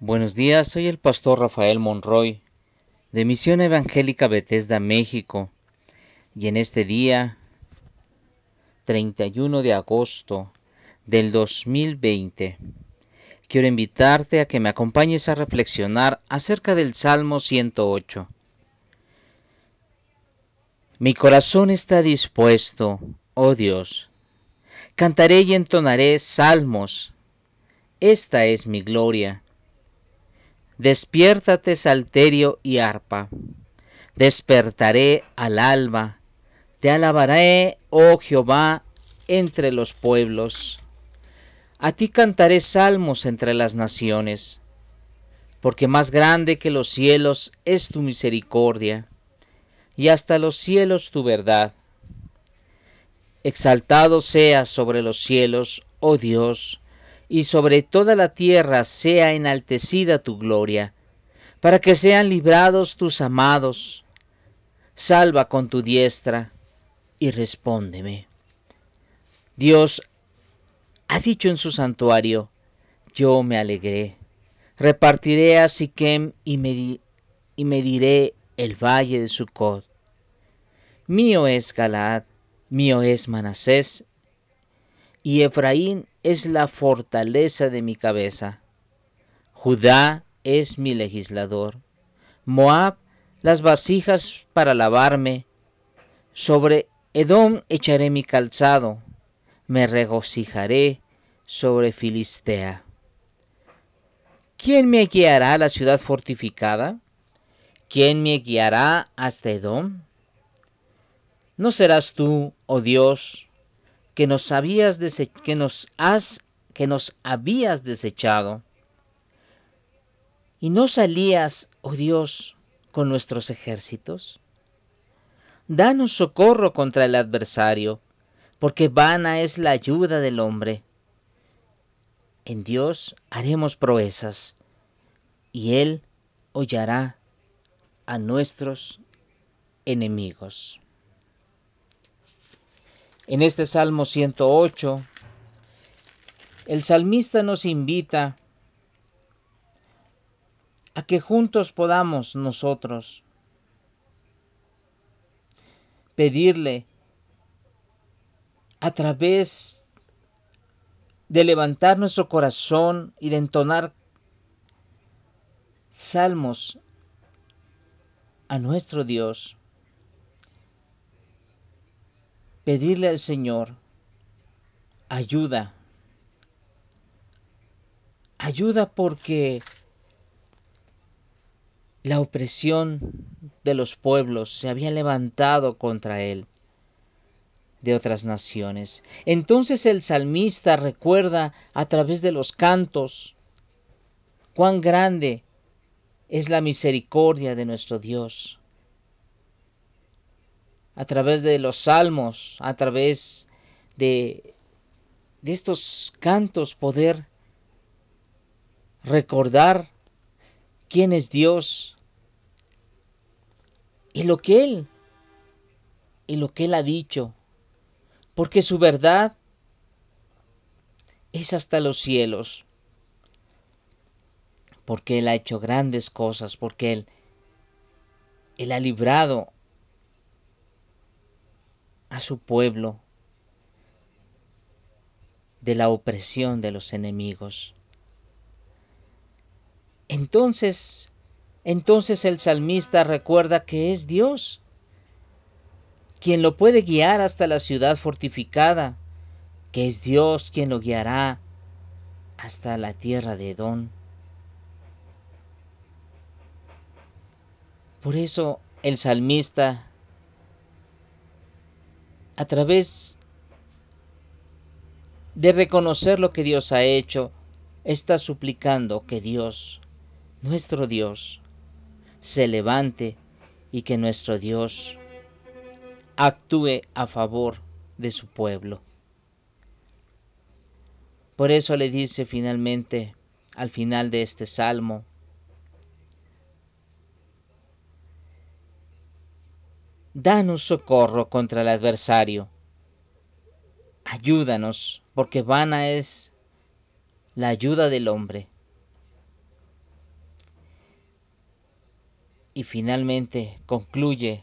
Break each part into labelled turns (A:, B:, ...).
A: Buenos días, soy el pastor Rafael Monroy de Misión Evangélica Bethesda, México. Y en este día, 31 de agosto del 2020, quiero invitarte a que me acompañes a reflexionar acerca del Salmo 108. Mi corazón está dispuesto, oh Dios. Cantaré y entonaré salmos. Esta es mi gloria Despiértate, salterio y arpa. Despertaré al alba. Te alabaré, oh Jehová, entre los pueblos. A ti cantaré salmos entre las naciones, porque más grande que los cielos es tu misericordia, y hasta los cielos tu verdad. Exaltado seas sobre los cielos, oh Dios, y sobre toda la tierra sea enaltecida tu gloria, para que sean librados tus amados. Salva con tu diestra y respóndeme. Dios ha dicho en su santuario, yo me alegré, repartiré a Siquem y, me, y mediré el valle de Sucot. Mío es Galaad, mío es Manasés, y Efraín es la fortaleza de mi cabeza. Judá es mi legislador. Moab las vasijas para lavarme. Sobre Edom echaré mi calzado. Me regocijaré sobre Filistea. ¿Quién me guiará a la ciudad fortificada? ¿Quién me guiará hasta Edom? ¿No serás tú, oh Dios, que nos habías que nos has que nos habías desechado y no salías, oh Dios, con nuestros ejércitos. Danos socorro contra el adversario, porque vana es la ayuda del hombre. En Dios haremos proezas, y Él hollará a nuestros enemigos. En este Salmo 108, el salmista nos invita a que juntos podamos nosotros pedirle a través de levantar nuestro corazón y de entonar salmos a nuestro Dios pedirle al Señor ayuda. Ayuda porque la opresión de los pueblos se había levantado contra él de otras naciones. Entonces el salmista recuerda a través de los cantos cuán grande es la misericordia de nuestro Dios a través de los salmos, a través de, de estos cantos, poder recordar quién es Dios y lo que Él y lo que Él ha dicho, porque su verdad es hasta los cielos, porque Él ha hecho grandes cosas, porque Él, Él ha librado a su pueblo de la opresión de los enemigos. Entonces, entonces el salmista recuerda que es Dios quien lo puede guiar hasta la ciudad fortificada, que es Dios quien lo guiará hasta la tierra de Edón. Por eso el salmista a través de reconocer lo que Dios ha hecho, está suplicando que Dios, nuestro Dios, se levante y que nuestro Dios actúe a favor de su pueblo. Por eso le dice finalmente, al final de este salmo, danos socorro contra el adversario. Ayúdanos, porque vana es la ayuda del hombre. y finalmente concluye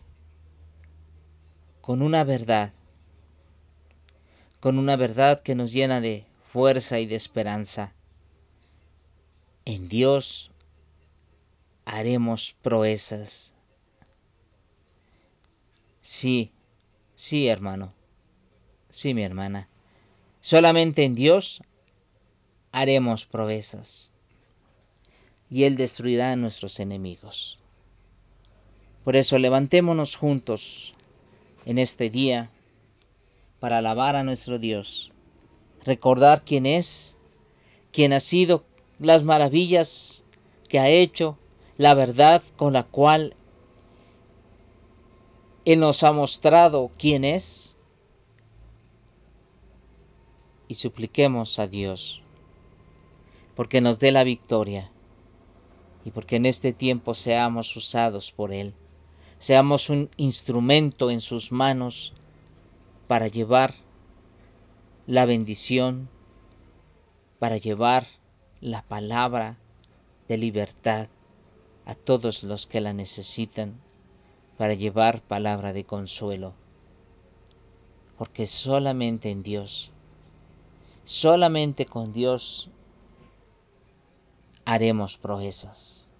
A: con una verdad, con una verdad que nos llena de fuerza y de esperanza. En Dios haremos proezas. Sí, sí, hermano. Sí, mi hermana. Solamente en Dios haremos proezas. Y Él destruirá a nuestros enemigos. Por eso levantémonos juntos en este día para alabar a nuestro Dios, recordar quién es, quién ha sido, las maravillas que ha hecho, la verdad con la cual Él nos ha mostrado quién es, y supliquemos a Dios porque nos dé la victoria y porque en este tiempo seamos usados por Él seamos un instrumento en sus manos para llevar la bendición, para llevar la palabra de libertad a todos los que la necesitan, para llevar palabra de consuelo. Porque solamente en Dios, solamente con Dios haremos proezas.